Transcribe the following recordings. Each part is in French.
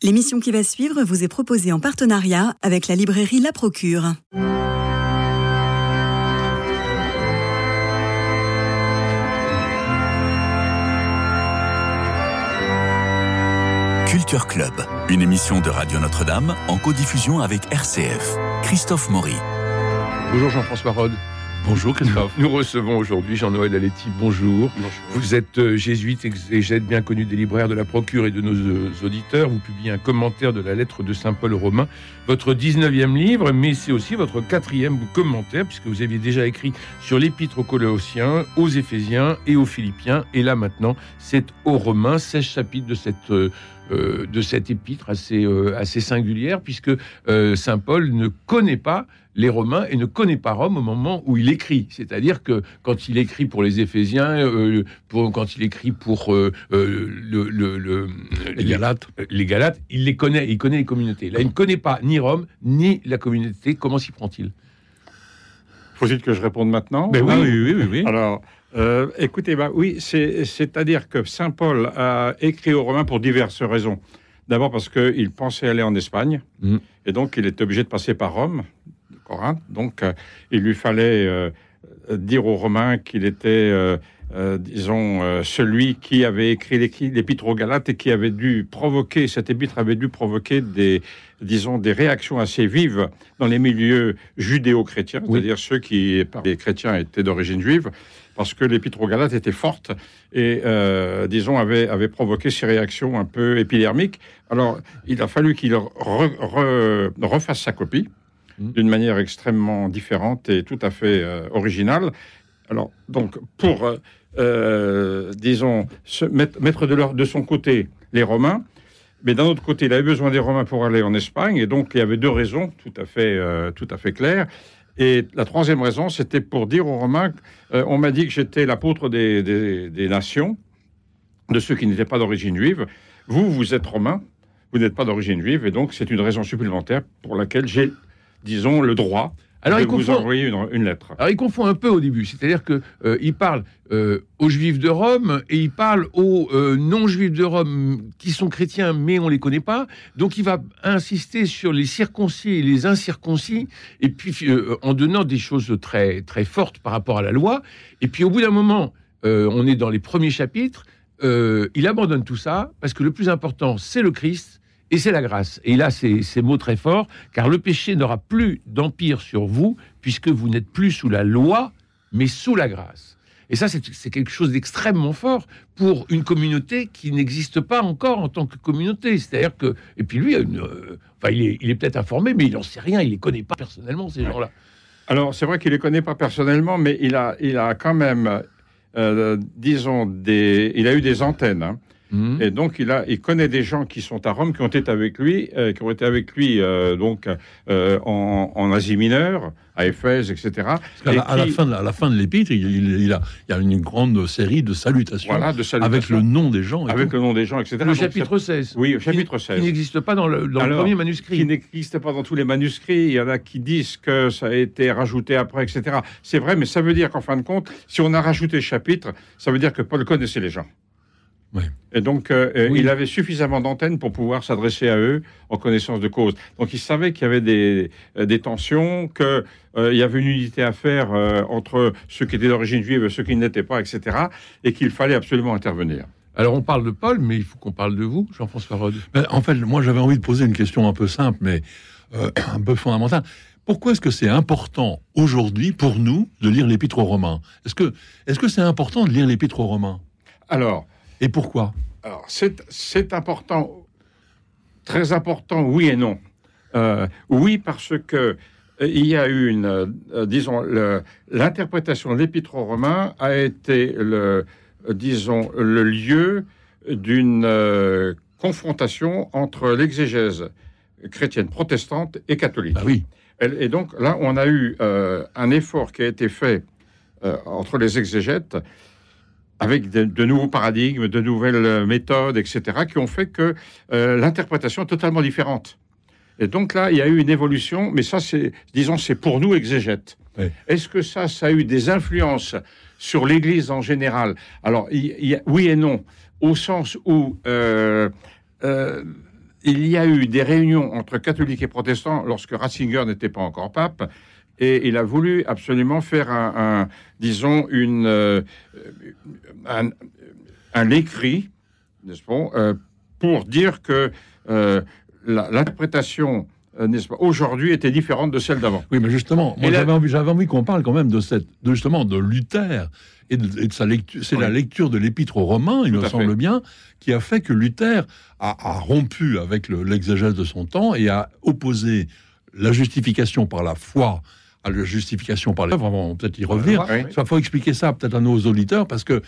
L'émission qui va suivre vous est proposée en partenariat avec la librairie La Procure. Culture Club, une émission de Radio Notre-Dame en codiffusion avec RCF. Christophe Maury. Bonjour Jean-François Rode. Bonjour Christophe. Nous recevons aujourd'hui Jean-Noël Aletti. Bonjour. Vous êtes euh, jésuite exégète bien connu des libraires de la Procure et de nos euh, auditeurs. Vous publiez un commentaire de la lettre de Saint Paul aux Romains, votre 19e livre, mais c'est aussi votre quatrième commentaire, puisque vous aviez déjà écrit sur l'épître aux Colossiens, aux Éphésiens et aux Philippiens. Et là maintenant, c'est aux Romains, 16 chapitres de cette... Euh, de cette épître assez, assez singulière, puisque Saint Paul ne connaît pas les Romains et ne connaît pas Rome au moment où il écrit. C'est-à-dire que quand il écrit pour les Éphésiens, euh, pour, quand il écrit pour euh, euh, le, les, Galates. les Galates, il les connaît, il connaît les communautés. Là, il ne connaît pas ni Rome ni la communauté. Comment s'y prend-il? Faut-il que je réponde maintenant? Ben oui. oui, oui, oui, Alors, écoutez, bah, oui, c'est-à-dire que Saint Paul a écrit aux Romains pour diverses raisons. D'abord parce qu'il pensait aller en Espagne, mm. et donc il était obligé de passer par Rome. Donc, euh, il lui fallait euh, dire aux Romains qu'il était, euh, disons, celui qui avait écrit l'épître aux Galates et qui avait dû provoquer, cet épître avait dû provoquer des, disons, des réactions assez vives dans les milieux judéo-chrétiens, c'est-à-dire ceux qui, par les chrétiens, étaient d'origine juive parce que l'épître aux Galates était forte et, disons, avait, avait provoqué ces réactions un peu épidermiques. Alors, il a fallu qu'il refasse sa copie. Mmh. d'une manière extrêmement différente et tout à fait euh, originale. Alors, donc, pour, euh, euh, disons, mettre, de, de son côté les Romains, mais d'un autre côté, il avait besoin des Romains pour aller en Espagne, et donc il y avait deux raisons tout à fait, tout à fait claires. Et la troisième raison, c'était pour dire aux Romains, on m'a dit que j'étais l'apôtre des, des, des, nations, de ceux qui n'étaient pas d'origine juive. Vous, vous êtes Romains, vous n'êtes pas d'origine juive, et donc c'est une raison supplémentaire pour laquelle j'ai disons, le droit alors, il vous envoyer une, lettre. Alors, il confond un peu au début, c'est-à-dire que euh, il parle euh, aux Juifs de Rome et il parle aux euh, non-Juifs de Rome qui sont chrétiens, mais on les connaît pas. Donc, il va insister sur les circoncis et les incirconcis, et puis en donnant des choses très très fortes par rapport à la loi. Et puis, au bout d'un moment, on est dans les premiers chapitres. il abandonne tout ça parce que le plus important, c'est le Christ et c'est la grâce. Et là, c'est ces mots très forts, car le péché n'aura plus d'empire sur vous, puisque vous n'êtes plus sous la loi, mais sous la grâce. Et ça, c'est quelque chose d'extrêmement fort pour une communauté qui n'existe pas encore en tant que communauté. C'est-à-dire que, et puis lui, euh, enfin, il est, peut-être informé, mais il n'en sait rien, il les connaît pas personnellement ces gens-là. Alors, c'est vrai qu'il les connaît pas personnellement, mais il a, il a quand même, euh, disons, des, il a eu des antennes. Hein. Mhm. Et donc, il, a, il connaît des gens qui sont à Rome, qui ont été avec lui, euh, qui ont été avec lui euh, donc euh, en, Asie mineure, à Éphèse, etc. À, la, fin de, à la fin de l'épître, il, il, a, il y a une grande série de salutations, voilà, de salutations. avec le nom des gens. avec le nom des gens, etc. Le chapitre 16. Oui, le chapitre 16. Qui n'existe pas dans le, dans le premier manuscrit. Qui n'existe pas dans tous les manuscrits. Il y en a qui disent que ça a été rajouté après, etc. C'est vrai, mais ça veut dire qu'en fin de compte, si on a rajouté chapitre, ça veut dire que Paul connaissait les gens. Et donc, euh, euh, il avait suffisamment d'antennes pour pouvoir s'adresser à eux en connaissance de cause. Donc, il savait qu'il y avait des, euh, des tensions, qu'il y avait une unité à faire entre ceux qui étaient d'origine juive et ceux qui n'étaient pas, etc. Et qu'il fallait absolument intervenir. Alors, on parle de Paul, mais il faut qu'on parle de vous, Jean-François Rode. Ben, en fait, moi, j'avais envie de poser une question un peu simple, mais un peu fondamentale. Pourquoi est-ce que c'est important aujourd'hui pour nous de lire l'Épître aux Romains? Est-ce que est-ce que c'est important de lire l'Épître aux Romains? Alors, et pourquoi Alors, c'est important, très important, oui et non. Euh, oui, parce que euh, il y a eu une, euh, disons, l'interprétation de l'Épître aux Romains a été le, disons, le lieu d'une confrontation entre l'exégèse chrétienne protestante et catholique. Ah oui. Et, donc là, on a eu un effort qui a été fait entre les exégètes avec de, nouveaux paradigmes, de nouvelles méthodes, etc., qui ont fait que euh, l'interprétation est totalement différente. Et donc là, il y a eu une évolution, mais ça, c'est, disons, c'est pour nous exégètes. Est-ce que ça, ça a eu des influences sur l'Église en général? Alors, oui et non, au sens où euh, euh, il y a eu des réunions entre catholiques et protestants lorsque Ratzinger n'était pas encore pape, et il a voulu absolument faire un, un disons, une, euh, un, un écrit, n'est-ce pas, euh, pour dire que euh, l'interprétation, euh, n'est-ce pas, aujourd'hui était différente de celle d'avant. Oui, mais justement, moi j'avais envie, qu'on parle quand même de cette, de justement de Luther et de, et de sa lecture. C'est Oui. la lecture de l'Épître aux Romains, il Tout me semble fait. bien, qui a fait que Luther a, a rompu avec le- l'exégèse de son temps et a opposé la justification par la foi à la justification par les. On va peut-être y revenir. Oui. Il faut expliquer ça peut-être à nos auditeurs parce que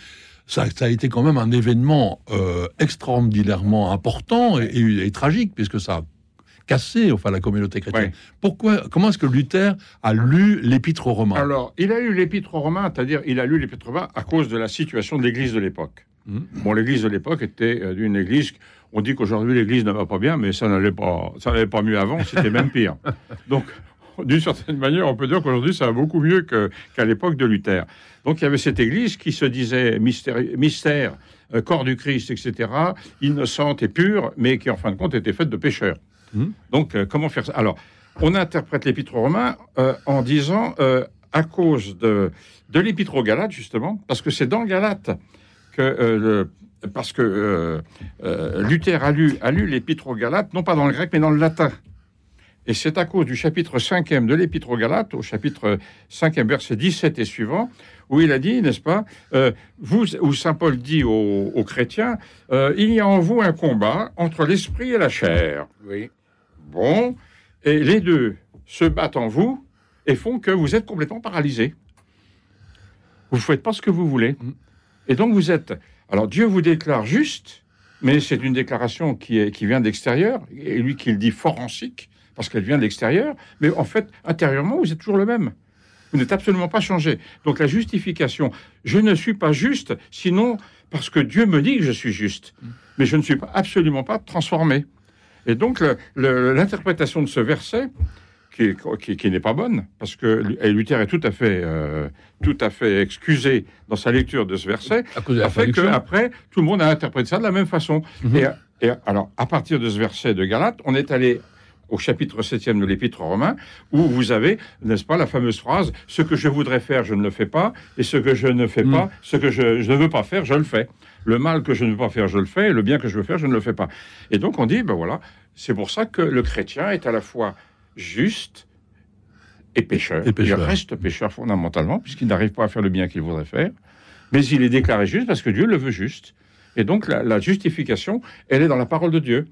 ça, ça a été quand même un événement euh, extraordinairement important et, et- et tragique puisque ça a cassé enfin la communauté chrétienne. Pourquoi Comment est-ce que Luther a lu l'Épître aux Romains? Alors, il a lu l'Épître aux Romains, c'est-à-dire il a lu l'Épître aux Romains à cause de la situation de l'Église de l'époque. Mhm. Bon, l'Église de l'époque était euh, une Église. On dit qu'aujourd'hui l'Église ne va pas bien, mais ça n'allait pas, ça n'allait pas mieux avant. C'était même pire. Donc, d'une certaine manière, on peut dire qu'aujourd'hui ça va beaucoup mieux qu'à l'époque de Luther. Donc, il y avait cette Église qui se disait mystère, euh, corps du Christ, etc., innocente et pure, mais qui en fin de compte était faite de pécheurs. Mhm. Donc, euh, comment faire ça? Alors, on interprète l'Épître aux Romains euh, en disant euh, à cause de, de l'Épître aux Galates, justement, parce que c'est dans Galates que le- parce que euh, euh, Luther a lu, a lu l'Épître aux Galates, non pas dans le grec, mais dans le latin. Et c'est à cause du chapitre 5e de l'Épître aux Galates, au chapitre 5e, verset 17 et suivant, où il a dit, n'est-ce pas, euh, vous, où Saint Paul dit aux, aux chrétiens, euh, il y a en vous un combat entre l'esprit et la chair. Oui. Bon, et les deux se battent en vous et font que vous êtes complètement paralysé. Vous ne faites pas ce que vous voulez. Mm. Et donc vous êtes. Alors Dieu vous déclare juste, mais c'est une déclaration qui, est, qui vient d'extérieur, et lui qui le dit forensique, parce qu'elle vient de l'extérieur, mais en fait, intérieurement, vous êtes toujours le même. Vous n'êtes absolument pas changé. Donc la justification, je ne suis pas juste, sinon parce que Dieu me dit que je suis juste, mais je ne suis absolument pas transformé. Et donc l'interprétation de ce verset, qui, qui- qui n'est pas bonne, parce que Luther est tout à fait, euh, tout à fait excusé dans sa lecture de ce verset, À cause de la a fait qu'après, tout le monde a interprété ça de la même façon. Mhm. et, et alors, à partir de ce verset de Galates, on est allé au chapitre 7e de l'Épître aux Romains, où vous avez, n'est-ce pas, la fameuse phrase « Ce que je voudrais faire, je ne le fais pas, et ce que je ne fais pas, ce que je, je ne veux pas faire, je le fais. Le mal que je ne veux pas faire, je le fais, et le bien que je veux faire, je ne le fais pas. » Et donc, on dit, ben voilà, c'est pour ça que le chrétien est à la fois juste et pécheur. Et pécheur. Il reste pécheur fondamentalement, puisqu'il n'arrive pas à faire le bien qu'il voudrait faire, mais il est déclaré juste parce que Dieu le veut juste. Et donc la, la justification, elle est dans la parole de Dieu.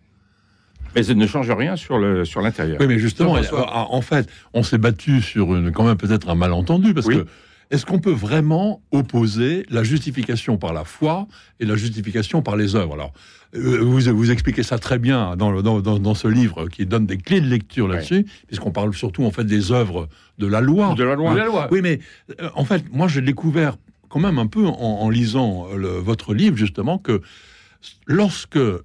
Mais elle ne change rien sur le sur l'intérieur. Oui, mais justement, en fait, on s'est battu sur une, quand même peut-être un malentendu, parce Oui. que est-ce qu'on peut vraiment opposer la justification par la foi et la justification par les œuvres? Alors, euh, vous, vous expliquez ça très bien dans, le- dans, dans- dans ce livre qui donne des clés de lecture là-dessus, puisqu'on parle surtout en fait des œuvres de la loi. De la loi. De la loi. Oui, mais euh, en fait, moi, j'ai découvert quand même un peu en, en lisant euh, le- votre livre, justement, que lorsque euh,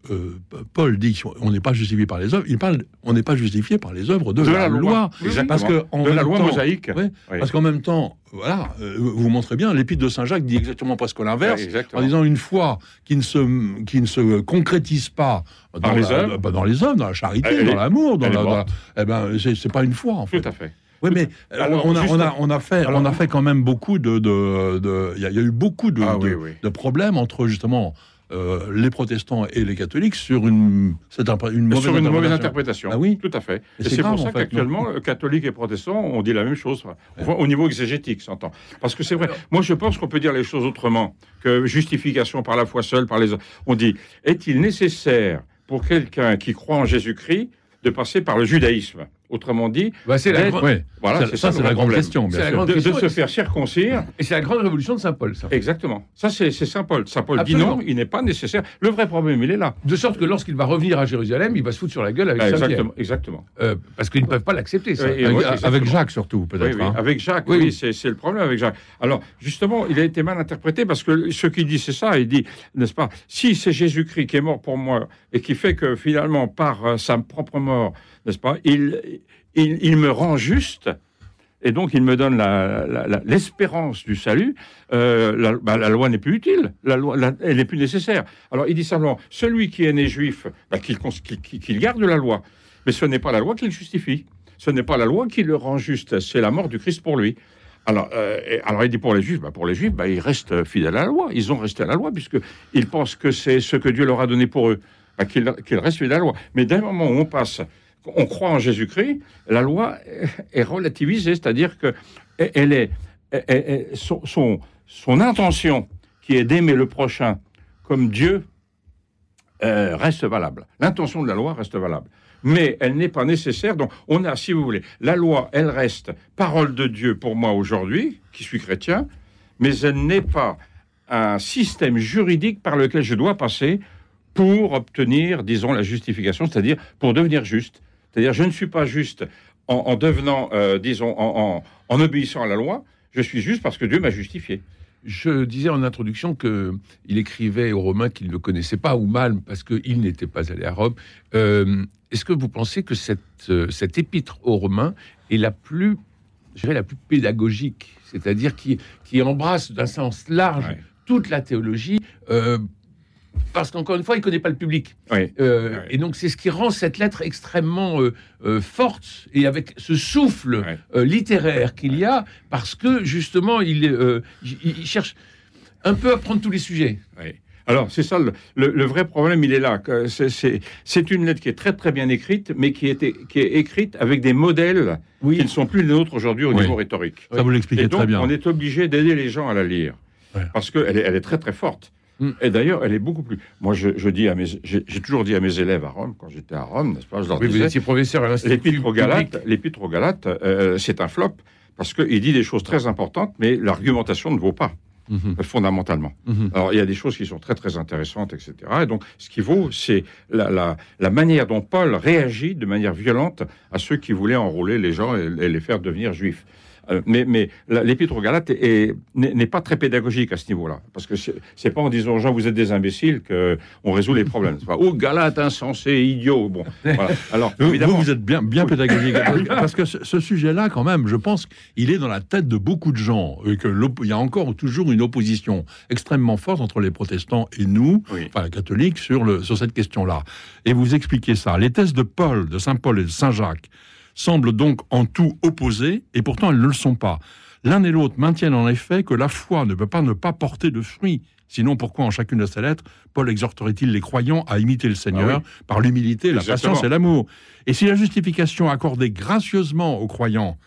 Paul dit qu'on n'est pas justifié par les œuvres, il parle, on n'est pas justifié par les œuvres de, la, loi. Exactement. Parce que en de la loi temps- mosaïque. Oui, Oui. Parce qu'en même temps, voilà, euh, vous montrez bien, l'épître de Saint Jacques dit exactement presque l'inverse. En disant une foi qui ne se, qui ne se concrétise pas dans, Par les œuvres. bah, dans les œuvres, dans la charité, Elle dans l'amour, dans la, eh ben, c'est pas une foi en fait. Tout à fait. Oui, mais euh, Alors, on, a, on, a, on, a fait, alors- on a fait quand même beaucoup de. de- de- Il y, a- il y a eu beaucoup de, Ah de, oui, oui. de problèmes entre justement euh, les protestants et les catholiques sur une, c'est un- une mauvaise sur une mauvaise interprétation. interprétation. Ah oui. Tout à fait. Et Et c'est pour ça qu'actuellement, catholiques et protestants, on dit la même chose. Enfin, Au niveau exégétique, s'entend. Parce que c'est vrai. Moi, je pense qu'on peut dire les choses autrement que justification par la foi seule, par les autres. On dit est-il nécessaire pour quelqu'un qui croit en Jésus-Christ de passer par le judaïsme? Autrement dit, Bah, c'est la, Ouais. voilà, Ça, c'est ça, ça, la grande question, C'est bien la sûr. grande- de, de question, se faire circoncire. Et c'est la grande révolution de Saint Paul, ça. Exactement. Ça, c'est Saint Paul. Saint Paul Absolument. dit non, il n'est pas nécessaire. Le vrai problème, il est là. De sorte que lorsqu'il va revenir à Jérusalem, il va se foutre sur la gueule avec Ah, Saint-Pierre. exactement. exactement. Euh, parce qu'ils ne peuvent pas l'accepter, ça. Oui, et Avec, ouais, avec exactement. Jacques surtout, Oui, peut-être. oui, hein. avec Jacques, Oui. oui, c'est c'est le problème avec Jacques. Alors, justement, il a été mal interprété parce que ce qu'il dit, c'est ça. Il dit, n'est-ce pas, si c'est Jésus-Christ qui est mort pour moi et qui fait que finalement, par euh, sa propre mort, n'est-ce pas, il, il, me rend juste, et donc il me donne l'espérance du salut, euh, la, bah, la loi n'est plus utile, la loi, elle n'est plus nécessaire. Alors il dit simplement, celui qui est né juif, bah, qu'il garde la loi, mais ce n'est pas la loi qui le justifie, ce n'est pas la loi qui le rend juste, c'est la mort du Christ pour lui. Alors, euh, il dit pour les juifs, bah, pour les juifs, ils restent fidèles à la loi, ils ont resté à la loi puisque ils pensent que c'est ce que Dieu leur a donné pour eux, qu'ils qu'ils restent fidèles à la loi. Mais dès le moment où on passe on croit en Jésus-Christ, la loi est relativisée, c'est-à-dire que est, elle- elle- son, son, son intention, qui est d'aimer le prochain comme Dieu, euh, reste valable. L'intention de la loi reste valable. Mais elle n'est pas nécessaire. Donc, on a, si vous voulez, la loi, elle reste parole de Dieu pour moi aujourd'hui, qui suis chrétien, mais elle n'est pas un système juridique par lequel je dois passer pour obtenir, disons, la justification, c'est-à-dire pour devenir juste. C'est-à-dire, je ne suis pas juste en, en devenant, euh, disons, en, en- en obéissant à la loi, je suis juste parce que Dieu m'a justifié. Je disais en introduction que il écrivait aux Romains qu'il ne le connaissait pas ou mal parce qu'il n'était pas allé à Rome. Euh, Est-ce que vous pensez que cette, euh, cette épître aux Romains est la plus, je dirais, la plus pédagogique, c'est-à-dire qui, qui embrasse d'un sens large Ouais. toute la théologie euh, parce qu'encore une fois, il ne connaît pas le public. Oui. Euh. Et donc, c'est ce qui rend cette lettre extrêmement euh, euh, forte et avec ce souffle euh, littéraire qu'il y a, parce que justement, il, euh, il, il cherche un peu à prendre tous les sujets. Oui. Alors, c'est ça, le, le- le vrai problème, il est là. C'est une lettre qui est très, très bien écrite, mais qui, était, qui est écrite avec des modèles qui ne sont plus les nôtres aujourd'hui au Oui. niveau rhétorique. Ça, vous l'expliquez très bien. on est obligé d'aider les gens à la lire. Parce qu'elle est, elle est très, très forte. Mm. Et d'ailleurs, elle est beaucoup plus. Moi, je, je dis à mes, j'ai toujours dit à mes élèves à Rome, quand j'étais à Rome, n'est-ce pas, je leur Oui, vous disais, étiez professeur à l'Institut l'épître aux. Galates, l'épître aux Galates, euh, c'est un flop parce qu'il dit des choses très importantes, mais l'argumentation ne vaut pas Mhm, euh, fondamentalement. mhm. Alors, il y a des choses qui sont très, très intéressantes, etc. Et donc, ce qui vaut, c'est la, la, la manière dont Paul réagit de manière violente à ceux qui voulaient enrôler les gens et, et les faire devenir juifs. Euh, mais l'épître aux Galates est- est- n'est pas très pédagogique à ce niveau-là. Parce que c'est pas en disant aux gens, vous êtes des imbéciles, qu'on résout les problèmes. Pas, oh, Galates, insensé, idiot. Bon, voilà. Alors, Vous, évidemment, vous, vous êtes bien, bien pédagogique. Parce que ce, ce sujet-là, quand même, je pense qu'il est dans la tête de beaucoup de gens. Et que il y a encore toujours une opposition extrêmement forte entre les protestants et nous, Oui. enfin les catholiques, sur, le, sur cette question-là. Et vous expliquez ça. Les thèses de Paul, de Saint Paul et de Saint Jacques semblent donc en tout opposées, et pourtant elles ne le sont pas. L'un et l'autre maintiennent en effet que la foi ne peut pas ne pas porter de fruits. Sinon, pourquoi en chacune de ses lettres, Paul exhorterait-il les croyants à imiter le Seigneur par l'humilité, la patience et l'amour? Et si la justification accordée gracieusement aux croyants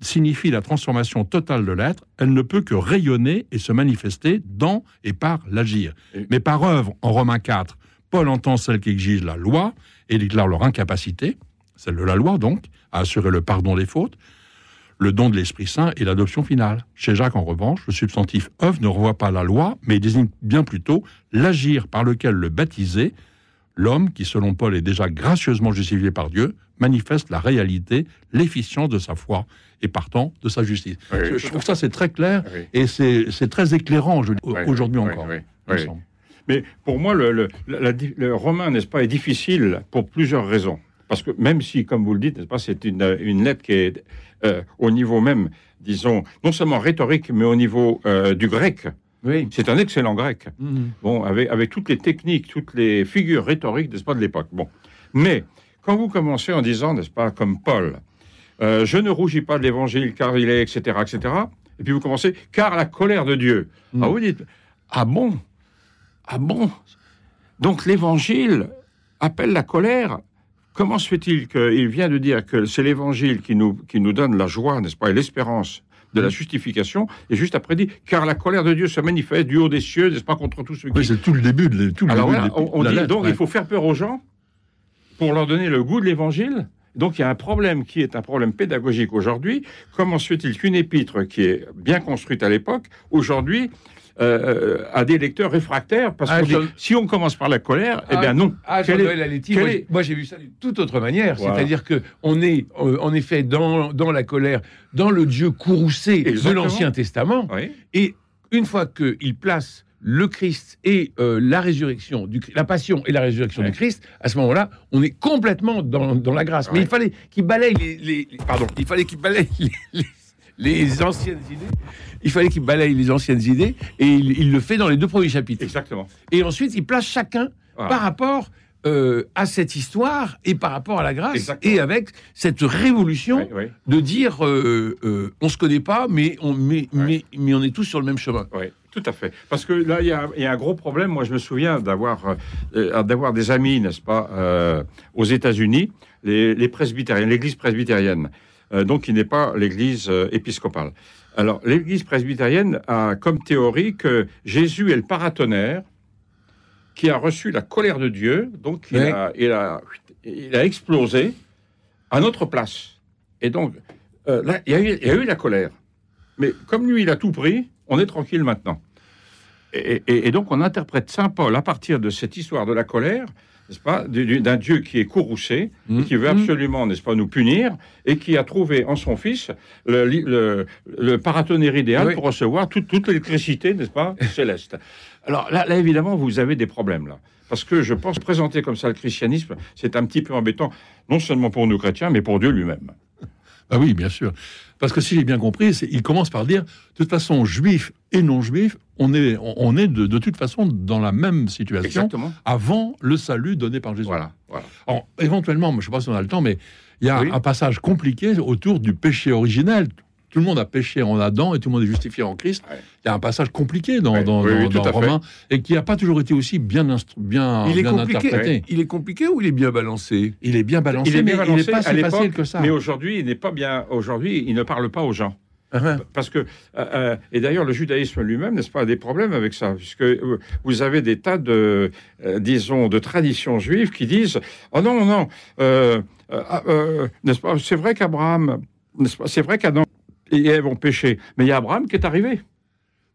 signifie la transformation totale de l'être, elle ne peut que rayonner et se manifester dans et par l'agir. Mais par œuvre, en Romains 4, Paul entend celle qui exige la loi et déclare leur incapacité, celle de la loi donc, à assurer le pardon des fautes, le don de l'Esprit Saint et l'adoption finale. Chez Jacques, en revanche, le substantif œuvre ne revoit pas la loi, mais désigne bien plutôt l'agir par lequel le baptisé, l'homme qui, selon Paul, est déjà gracieusement justifié par Dieu, manifeste la réalité, l'efficience de sa foi et partant de sa justice. Oui, je, trouve ça c'est très clair Oui. et c'est très éclairant Oui, aujourd'hui encore. Mais pour moi, le, le, la- la- le romain, n'est-ce pas, est difficile pour plusieurs raisons. Parce que même si, comme vous le dites, c'est une, une lettre qui est euh, au niveau même, disons, non seulement rhétorique, mais au niveau euh, du grec. Oui. C'est un excellent grec. Mhm. Bon, avec, avec toutes les techniques, toutes les figures rhétoriques, n'est-ce pas, de l'époque. Bon. Mais quand vous commencez en disant, n'est-ce pas, comme Paul, euh, je ne rougis pas de l'évangile car il est, etc., etc., et puis vous commencez, car la colère de Dieu. Mm. Ah, vous dites, ah bon? Ah bon? Donc l'évangile appelle la colère. Comment se fait-il qu'il vient de dire que c'est l'évangile qui nous, qui nous donne la joie, n'est-ce pas, et l'espérance de la justification, et juste après dit, car la colère de Dieu se manifeste du haut des cieux, n'est-ce pas, contre tous ceux qui Oui, c'est tout le début de tout le alors début voilà, de on, on la dit lettre, donc ouais. il faut faire peur aux gens pour leur donner le goût de l'évangile. Donc il y a un problème qui est un problème pédagogique aujourd'hui. Comment se fait-il qu'une épître qui est bien construite à l'époque, aujourd'hui, euh, a des lecteurs réfractaires Parce Ah, je- si on commence par la colère, eh Ah, bien non. Ah, Quel est- Jean-Noël Aletti, quel moi, est- j'ai- moi j'ai vu ça d'une toute autre manière. Voilà. C'est-à-dire que on est euh, en effet dans, dans la colère, dans le Dieu courroucé de l'Ancien Testament. Oui. Et une fois qu'il place le Christ et euh, la résurrection, du, la passion et la résurrection Ouais. du Christ, à ce moment-là, on est complètement dans, dans la grâce. Mais il fallait qu'il balaye les, les- les- pardon, il fallait qu'il balaye les, les- les anciennes idées. Il fallait qu'il balaye les anciennes idées et il, il le fait dans les deux premiers chapitres. Exactement. Et ensuite, il place chacun Voilà. par rapport euh, à cette histoire et par rapport à la grâce Exactement. et avec cette révolution Oui, oui, de dire euh, euh, on se connaît pas, mais on, mais, mais, mais on est tous sur le même chemin. oui, tout à fait. Parce que là, il y, a il y a un gros problème. Moi, je me souviens d'avoir euh, d'avoir des amis, n'est-ce pas, euh, aux États-Unis, les, les presbytériens, l'Église presbytérienne, euh, donc qui n'est pas l'Église euh, épiscopale. Alors, l'Église presbytérienne a comme théorie que Jésus est le paratonnerre qui a reçu la colère de Dieu, donc il, a, il, a, il a explosé à notre place. Et donc, euh, là, il y, a eu, il y a eu la colère. Mais comme lui, il a tout pris, on est tranquille maintenant. Et, et- et donc, on interprète Saint Paul à partir de cette histoire de la colère, n'est-ce pas, du- du- d'un Dieu qui est courroucé, Mmh. et qui veut Mmh. absolument, n'est-ce pas, nous punir, et qui a trouvé en son Fils le, li- le, le paratonnerre idéal Oui. pour recevoir toute, toute l'électricité, n'est-ce pas, céleste. Alors là, là, évidemment, vous avez des problèmes, là. Parce que je pense présenter comme ça le christianisme, c'est un petit peu embêtant, non seulement pour nous chrétiens, mais pour Dieu lui-même. Ah oui, bien sûr. Parce que si j'ai bien compris, il commence par dire, de toute façon, juif et non-juif, on est, on on est de, de toute façon dans la même situation Exactement. avant le salut donné par Jésus. Voilà. voilà. Alors, éventuellement, je ne sais pas si on a le temps, mais il y a Oui. un passage compliqué autour du péché originel. Tout le monde a péché en Adam et tout le monde est justifié en Christ. Ouais. Il y a un passage compliqué dans, Ouais. dans, Oui, oui, dans- tout dans à fait. Romain et qui n'a pas toujours été aussi bien, instru- bien, il, est bien interprété. il est compliqué ou il est bien balancé? Il est bien balancé, Il est bien mais il balancé n'est pas si facile que ça. Mais aujourd'hui, il n'est pas bien. Aujourd'hui, il ne parle pas aux gens. Ah, Parce que, euh, euh, et d'ailleurs, le judaïsme lui-même, n'est-ce pas, a des problèmes avec ça, puisque vous avez des tas de, euh, disons, de traditions juives qui disent, oh non, non, non, euh, euh, ah, euh, n'est-ce pas, c'est vrai qu'Abraham, n'est-ce pas, c'est vrai qu'Adam et Ève ont péché, mais il y a Abraham qui est arrivé.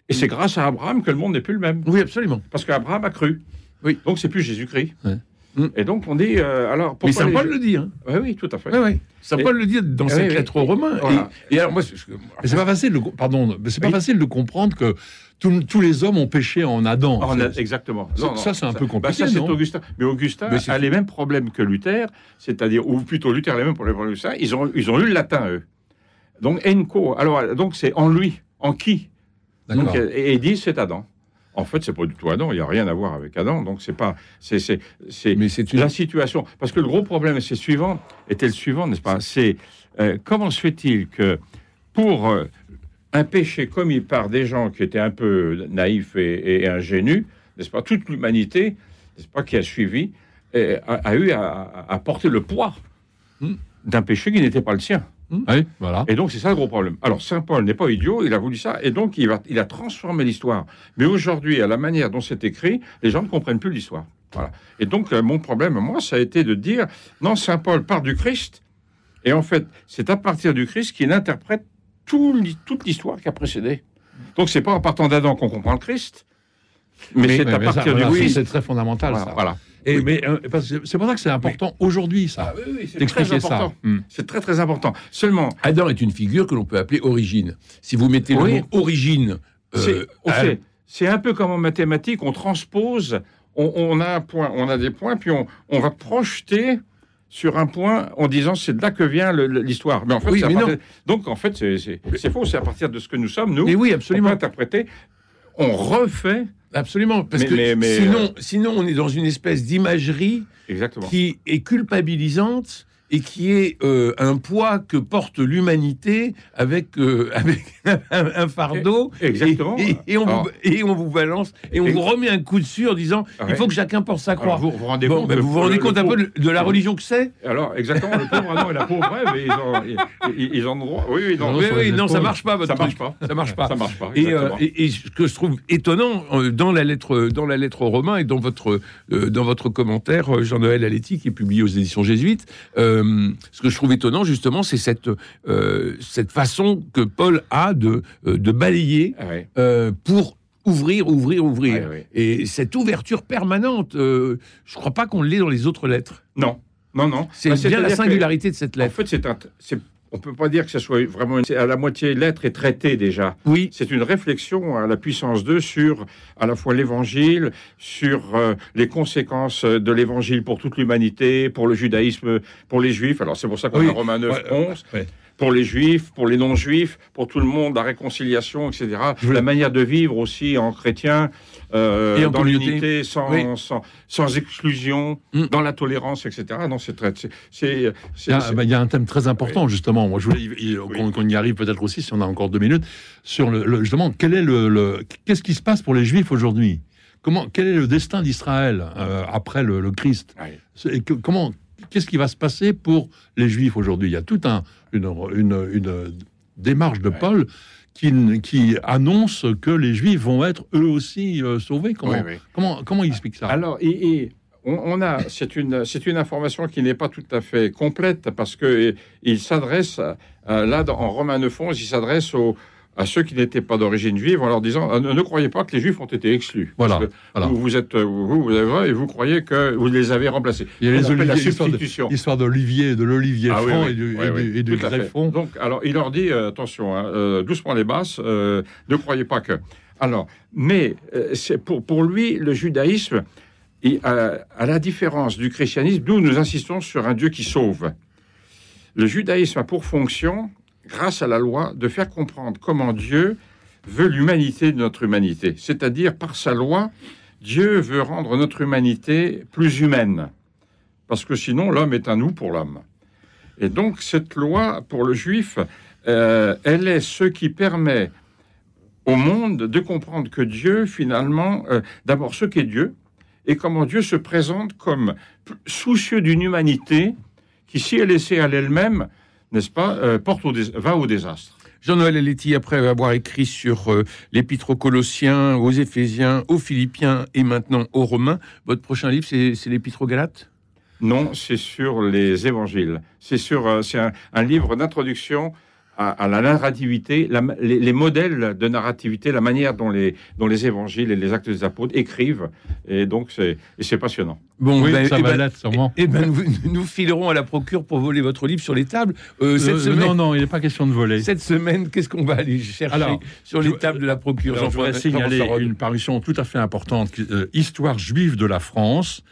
Et c'est grâce à Abraham que le monde n'est plus le même. Oui, absolument. Parce qu'Abraham a cru. Oui. Donc c'est plus Jésus-Christ. Ouais. Mm. Et donc on dit, euh, alors, Mais pourquoi Saint les Paul le dit. Hein. Ouais, oui, tout à fait. Ouais, ouais. Saint Et- Paul le dit dans cette oui, lettre oui. aux Romains. Voilà. Et, et alors, moi, c'est- Mais c'est pas facile de, pardon, mais c'est pas Oui. facile de comprendre que tous- tous les hommes ont péché en Adam. Ah, a- exactement. ça- ça, c'est un peu bah, compliqué, ça, c'est Augustin. Mais Augustin Mais a les mêmes problèmes que Luther, c'est-à-dire, ou plutôt Luther a les mêmes problèmes que Augustin. Ils ont, ils ont eu le latin, eux. Donc, enco. Alors, donc, c'est en lui. En qui. Donc, Et dit, c'est Adam. En fait, c'est pas du tout Adam. Il n'y a rien à voir avec Adam. Donc, c'est pas. C'est, c'est, c'est mais c'est une. la situation. Parce que le gros problème, c'est suivant, était le suivant, n'est-ce pas? C'est euh, comment se fait-il que pour euh, un péché commis par des gens qui étaient un peu naïfs et, et ingénus, n'est-ce pas? Toute l'humanité, n'est-ce pas, qui a suivi, euh, a, a eu à porter le poids Hmm. d'un péché qui n'était pas le sien. Oui, voilà. Et donc, c'est ça le gros problème. Alors, Saint Paul n'est pas idiot, il a voulu ça, et donc il, va, il a transformé l'histoire. Mais aujourd'hui, à la manière dont c'est écrit, les gens ne comprennent plus l'histoire. Voilà. Et donc, euh, mon problème, moi, ça a été de dire, non, Saint Paul part du Christ, et en fait, c'est à partir du Christ qu'il interprète tout toute l'histoire qui a précédé. Donc, c'est pas en partant d'Adam qu'on comprend le Christ, mais, Oui, c'est à mais partir voilà, du ça, Christ. C'est très fondamental, Voilà, ça. voilà. Et, mais, euh, c'est pour ça que c'est important aujourd'hui, ça, Ah oui, oui, c'est très d'expliquer ça. important. Hmm. C'est très, très important. Seulement, Adam est une figure que l'on peut appeler origine. Si vous mettez le mot origine, euh, C'est- on à- sait, c'est un peu comme en mathématiques, on transpose, on, on a un point, on a des points, puis on, on va projeter sur un point en disant c'est de là que vient l'histoire. Mais en fait, Oui, c'est à mais partir- donc en fait c'est- c'est c'est faux, c'est à partir de ce que nous sommes nous. mais oui, on peut absolument. interpréter, on refait Absolument. Parce Mais- que mais- mais, sinon, euh, sinon, on est dans une espèce d'imagerie qui est culpabilisante et qui est euh, un poids que porte l'humanité avec, euh, avec un, fardeau. Exactement. Et, et on Alors- vous, et on vous balance et on Et- vous remet un coup dessus en disant Ah il faut que chacun porte sa croix. Alors, vous vous rendez Bon, compte ben, que vous vous rendez le- compte le un peu de, de la religion que c'est Alors exactement, le pauvre Adam et la pauvre ils ont, ils, ils- ils ont droit. Oui, oui, non, Non, Oui, oui, non, ça marche pas. Votre ça marche pas. Ça marche pas. Ça marche pas. Et, euh, et- et ce que je trouve étonnant dans la lettre, dans la lettre aux Romains et dans votre, dans votre commentaire, Jean-Noël Aletti, qui est publié aux éditions jésuites, euh, ce que je trouve étonnant justement, c'est cette, euh, cette façon que Paul a de, euh, de balayer Ah ouais. euh, pour ouvrir, ouvrir, ouvrir. Ouais, ouais. Et cette ouverture permanente, euh, je crois pas qu'on l'ait dans les autres lettres. Non, non, non. C'est Bah, bien la que- singularité de cette En lettre. fait, c'est on peut pas dire que ce soit vraiment une- à la moitié lettre et traité déjà. Oui, C'est une réflexion à la puissance 2 sur à la fois l'évangile, sur euh, les conséquences de l'évangile pour toute l'humanité, pour le judaïsme, pour les juifs. Alors c'est pour ça qu'on Oui. a Romains 9, Ouais, 11. ouais. pour les juifs, pour les non-juifs, pour tout le monde, la réconciliation, etc. La manière de vivre aussi en chrétien, euh, dans l'unité, sans, Oui. sans, sans exclusion, Mm. dans la tolérance, etc. Non, c'est très. c'est- C'est. Il y, c'est- a, c'est- bah, il y a un thème très important, justement. Moi, je voulais Oui. qu'on y arrive peut-être aussi, si on a encore deux minutes, sur le, le- justement, quel est le, le- qu'est-ce qui se passe pour les Juifs aujourd'hui? Comment, quel est le destin d'Israël euh, après le, le Christ? Et que- Comment, qu'est-ce qui va se passer pour les Juifs aujourd'hui? Il y a toute un, une, une, une démarche de. Paul qui, qui annonce que les Juifs vont être eux aussi euh, sauvés. Comment, Oui, oui. comment, comment il explique ça? Alors, et, et on, on a, c'est une, c'est une information qui n'est pas tout à fait complète parce que il s'adresse euh, là dans, en 9 11, il s'adresse aux à ceux qui n'étaient pas d'origine juive en leur disant euh, ne, ne croyez pas que les juifs ont été exclus. Voilà. Vous, vous êtes vous, vous avez- et vous croyez que vous les avez remplacés. Il y a les appelle la oliviers, l'histoire de- substitution. L'histoire d'Olivier, de l'Olivier Ah oui, franc oui, et du, oui, et du- et du. Donc, alors, il leur dit euh, attention, hein, euh, doucement les basses, euh, ne croyez pas que. Alors, mais c'est pour, pour lui, le judaïsme, il- à, à la différence du christianisme, nous, nous insistons sur un Dieu qui sauve. Le judaïsme a pour fonction, grâce à la loi, de faire comprendre comment Dieu veut l'humanité de notre humanité. C'est-à-dire, par sa loi, Dieu veut rendre notre humanité plus humaine. Parce que sinon, l'homme est un nous pour l'homme. Et donc, cette loi, pour le juif, euh, elle est ce qui permet au monde de comprendre que Dieu, finalement, euh, d'abord ce qu'est Dieu, et comment Dieu se présente comme soucieux d'une humanité qui, si elle essaie à elle-même, n'est-ce pas, euh, porte au va au désastre. Jean-Noël Aletti, après avoir écrit sur euh, l'épître aux Colossiens, aux Éphésiens, aux Philippiens et maintenant aux Romains, votre prochain livre, c'est c'est l'épître aux Galates? Non, c'est sur les évangiles. C'est sur, euh, c'est un, un livre d'introduction à, à la narrativité, la les, les modèles de narrativité, la manière dont les, dont les évangiles et les actes des apôtres écrivent. Et donc, c'est, et c'est passionnant. Bon, Oui, ben, ça eh va ben- l'être sûrement. eh ben, nous, nous filerons à la procure pour voler votre livre sur les tables. Euh, cette, Euh, semaine, non, non, il n'est pas question de voler. cette semaine, qu'est-ce qu'on va aller chercher Alors, sur les je- tables de la procure? Alors, je voudrais signaler une parution tout à fait importante, euh, Histoire juive de la France,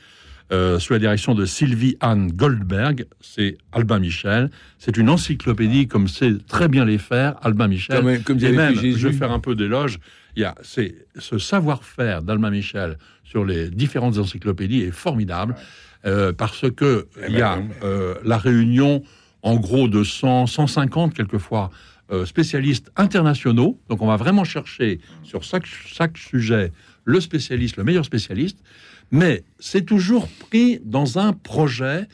euh, sous la direction de Sylvie Anne Goldberg. C'est Albin Michel. C'est une encyclopédie, comme sait très bien les faire, Albin Michel. Comme, comme Et même, je vais faire un peu d'éloge. Il y a c'est ce savoir-faire d'Albin Michel sur les différentes encyclopédies est formidable euh, parce que Eh il y a ben, euh, la réunion en gros de 100, 150 quelquefois spécialistes internationaux. Donc on va vraiment chercher sur chaque, chaque sujet le spécialiste, le meilleur spécialiste. Mais c'est toujours pris dans un projet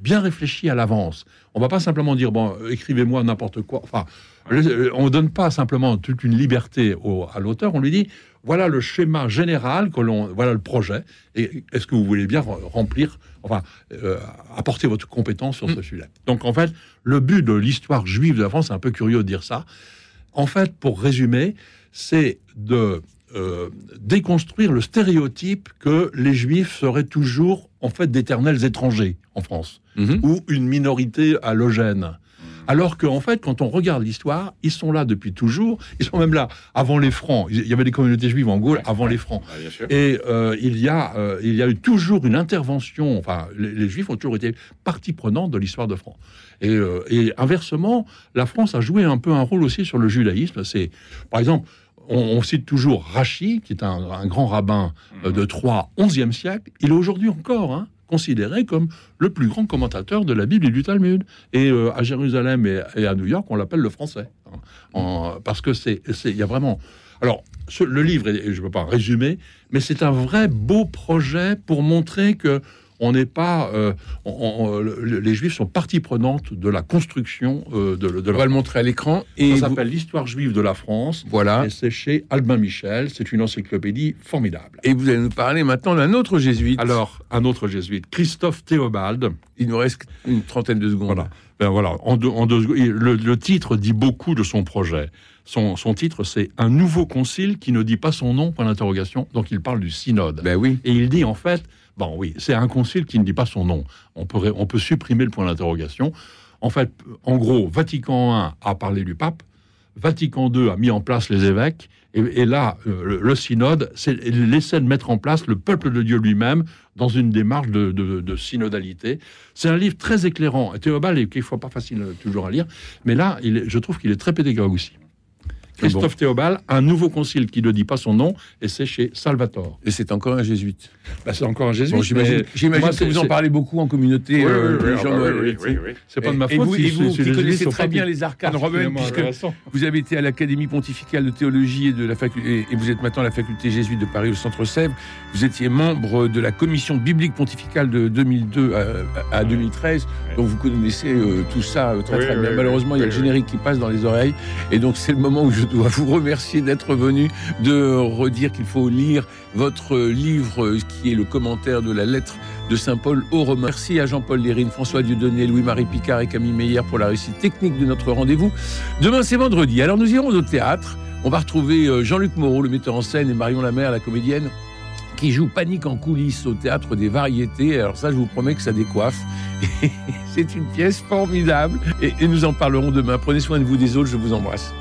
bien réfléchi à l'avance. On va pas simplement dire bon, euh, écrivez-moi n'importe quoi. Enfin, le- on donne pas simplement toute une liberté au- à l'auteur. On lui dit voilà le schéma général que l'on, voilà le projet. Et est-ce que vous voulez bien re- remplir, enfin, euh, apporter votre compétence sur ce sujet? Donc en fait, le but de l'histoire juive de la France, c'est un peu curieux de dire ça. En fait, pour résumer, c'est de euh, déconstruire le stéréotype que les juifs seraient toujours en fait d'éternels étrangers en France Mhm. ou une minorité halogène. Alors qu'en fait, quand on regarde l'histoire, ils sont là depuis toujours. Ils sont même là avant les Francs. Il y avait des communautés juives en Gaule avant les Francs. Et euh, il, y a, euh, il y a eu toujours une intervention, enfin, les, les Juifs ont toujours été partie prenante de l'histoire de France. Et, euh, et inversement, la France a joué un peu un rôle aussi sur le judaïsme. C'est, par exemple, on, cite toujours Rachi, qui est un, grand rabbin euh, de Troyes, 11e siècle. Il est aujourd'hui encore hein, considéré comme le plus grand commentateur de la Bible et du Talmud. Et euh, à Jérusalem et, et à New York, on l'appelle le français. hein, parce que c'est, il y a vraiment. Alors, le livre, est- je ne peux pas résumer, mais c'est un vrai beau projet pour montrer que on n'est pas, euh, on- on- le- les Juifs sont partie prenante de la construction euh, de, de On la. va le montrer à l'écran. Et Ça vous- s'appelle l'histoire juive de la France. voilà. C'est chez Albin Michel. C'est une encyclopédie formidable. Et vous allez nous parler maintenant d'un autre jésuite. Alors, un autre jésuite, Christophe Théobald. il nous reste une trentaine de secondes. Voilà. Ben voilà, en deux, en deux le, le titre dit beaucoup de son projet. Son, son titre, c'est Un nouveau concile qui ne dit pas son nom, point d'interrogation. Donc il parle du synode. Ben oui. Et il dit en fait, bon oui, c'est un concile qui ne dit pas son nom. On peut, on peut supprimer le point d'interrogation. En fait, en gros, Vatican I a parlé du pape, Vatican II a mis en place les évêques, et, là, euh, le, synode essaie de mettre en place le peuple de Dieu lui-même dans une démarche de, synodalité. C'est un livre très éclairant. Théobald est quelquefois pas facile toujours à lire, mais là, je trouve qu'il est très pédagogue aussi. Christophe Théobald, un nouveau concile qui ne dit pas son nom, et c'est chez Salvatore. Et c'est encore un jésuite. Bah, c'est encore un jésuite. J'imagine que vous en parlez beaucoup en communauté. Oui, euh, oui, oui, oui, C'est pas de ma faute. Et vous, et vous qui connaissez très bien les arcanes romaines, puisque vous avez été à l'Académie pontificale de théologie et, de la faculté, et vous êtes maintenant à la faculté jésuite de Paris au Centre Sèvres. Vous étiez membre de la commission biblique pontificale de 2002 à, 2013. Donc vous connaissez euh, tout ça euh, très très bien. Malheureusement, il y a le générique qui passe dans les oreilles. Et donc c'est le moment où je dois vous remercier d'être venu, de redire qu'il faut lire votre livre qui est le commentaire de la lettre de Saint Paul aux Romains. Merci à Jean-Paul Lérine, François Dieudonné, Louis-Marie Picard et Camille Meyer pour la réussite technique de notre rendez-vous. Demain, c'est vendredi. Alors nous irons au théâtre. On va retrouver euh, Jean-Luc Moreau, le metteur en scène, et Marion Lamère, la comédienne qui joue Panique en coulisses au théâtre des variétés. Alors ça, je vous promets que ça décoiffe. C'est une pièce formidable et nous en parlerons demain. Prenez soin de vous des autres, je vous embrasse.